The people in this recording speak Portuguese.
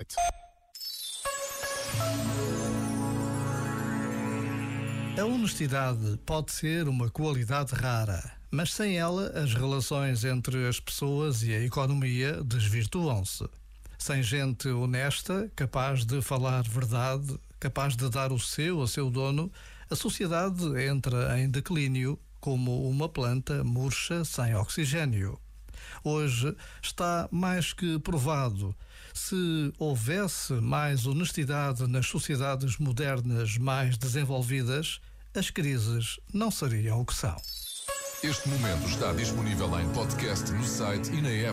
site. A honestidade pode ser uma qualidade rara, mas sem ela as relações entre as pessoas e a economia desvirtuam-se. Sem gente honesta, capaz de falar verdade, capaz de dar o seu a seu dono, a sociedade entra em declínio como uma planta murcha sem oxigênio. Hoje está mais que provado. Se houvesse mais honestidade nas sociedades modernas mais desenvolvidas, as crises não seriam o que são. Este momento está disponível em podcast no site e na app.